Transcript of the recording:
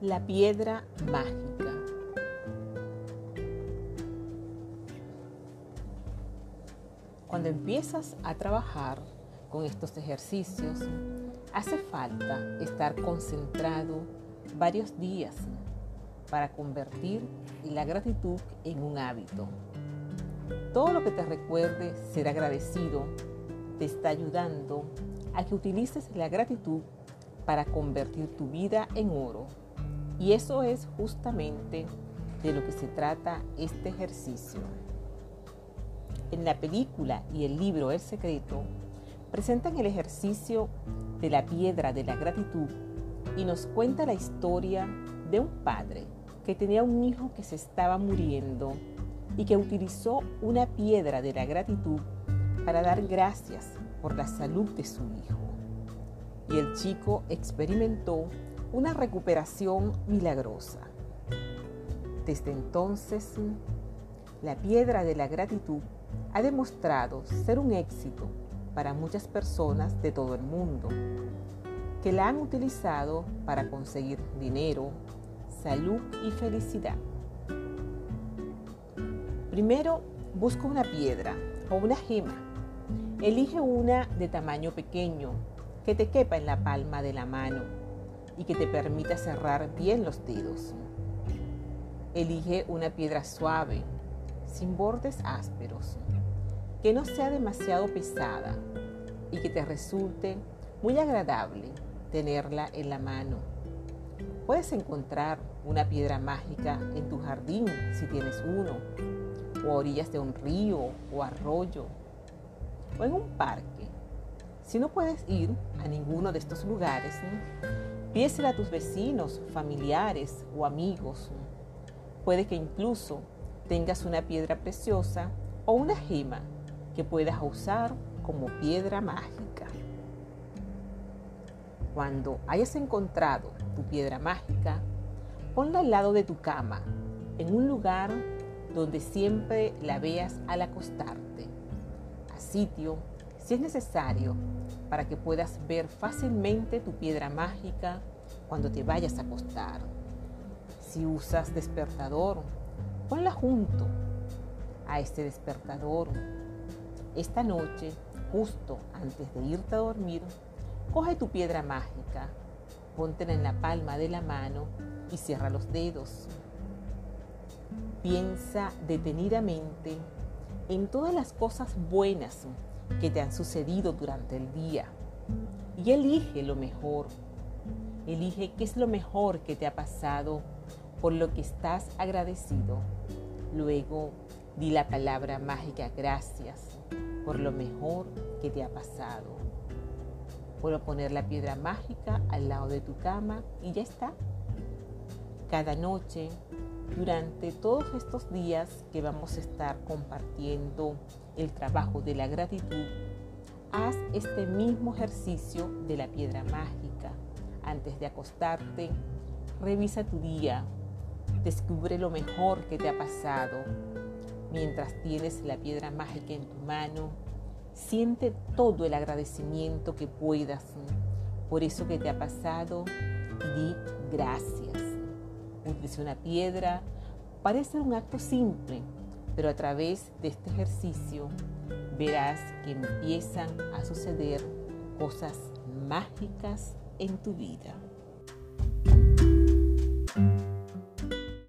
La piedra mágica. Cuando empiezas a trabajar con estos ejercicios, hace falta estar concentrado varios días para convertir la gratitud en un hábito. Todo lo que te recuerde ser agradecido te está ayudando a que utilices la gratitud para convertir tu vida en oro. Y eso es justamente de lo que se trata este ejercicio. En la película y el libro El Secreto presentan el ejercicio de la piedra de la gratitud y nos cuenta la historia de un padre que tenía un hijo que se estaba muriendo y que utilizó una piedra de la gratitud para dar gracias por la salud de su hijo. Y el chico experimentó una recuperación milagrosa. Desde entonces, la piedra de la gratitud ha demostrado ser un éxito para muchas personas de todo el mundo, que la han utilizado para conseguir dinero, salud y felicidad. Primero, busca una piedra o una gema. Elige una de tamaño pequeño que te quepa en la palma de la mano y que te permita cerrar bien los dedos. Elige una piedra suave, sin bordes ásperos, que no sea demasiado pesada y que te resulte muy agradable tenerla en la mano. Puedes encontrar una piedra mágica en tu jardín si tienes uno, o a orillas de un río o arroyo, o en un parque. Si no puedes ir a ninguno de estos lugares, pídesela a tus vecinos, familiares o amigos. Puede que incluso tengas una piedra preciosa o una gema que puedas usar como piedra mágica. Cuando hayas encontrado tu piedra mágica, ponla al lado de tu cama, en un lugar donde siempre la veas al acostarte, a sitio, si es necesario, para que puedas ver fácilmente tu piedra mágica cuando te vayas a acostar. Si usas despertador, ponla junto a este despertador. Esta noche, justo antes de irte a dormir, coge tu piedra mágica, póntela en la palma de la mano y cierra los dedos. Piensa detenidamente en todas las cosas buenas que te han sucedido durante el día y elige lo mejor. Elige qué es lo mejor que te ha pasado por lo que estás agradecido. Luego di la palabra mágica gracias por lo mejor que te ha pasado. Puedo poner la piedra mágica al lado de tu cama y ya está. Cada noche, durante todos estos días que vamos a estar compartiendo el trabajo de la gratitud, haz este mismo ejercicio de la piedra mágica. Antes de acostarte, revisa tu día, Descubre lo mejor que te ha pasado. Mientras tienes la piedra mágica en tu mano, siente todo el agradecimiento que puedas por eso que te ha pasado y di gracias. Utiliza una piedra, parece un acto simple, pero a través de este ejercicio verás que empiezan a suceder cosas mágicas en tu vida.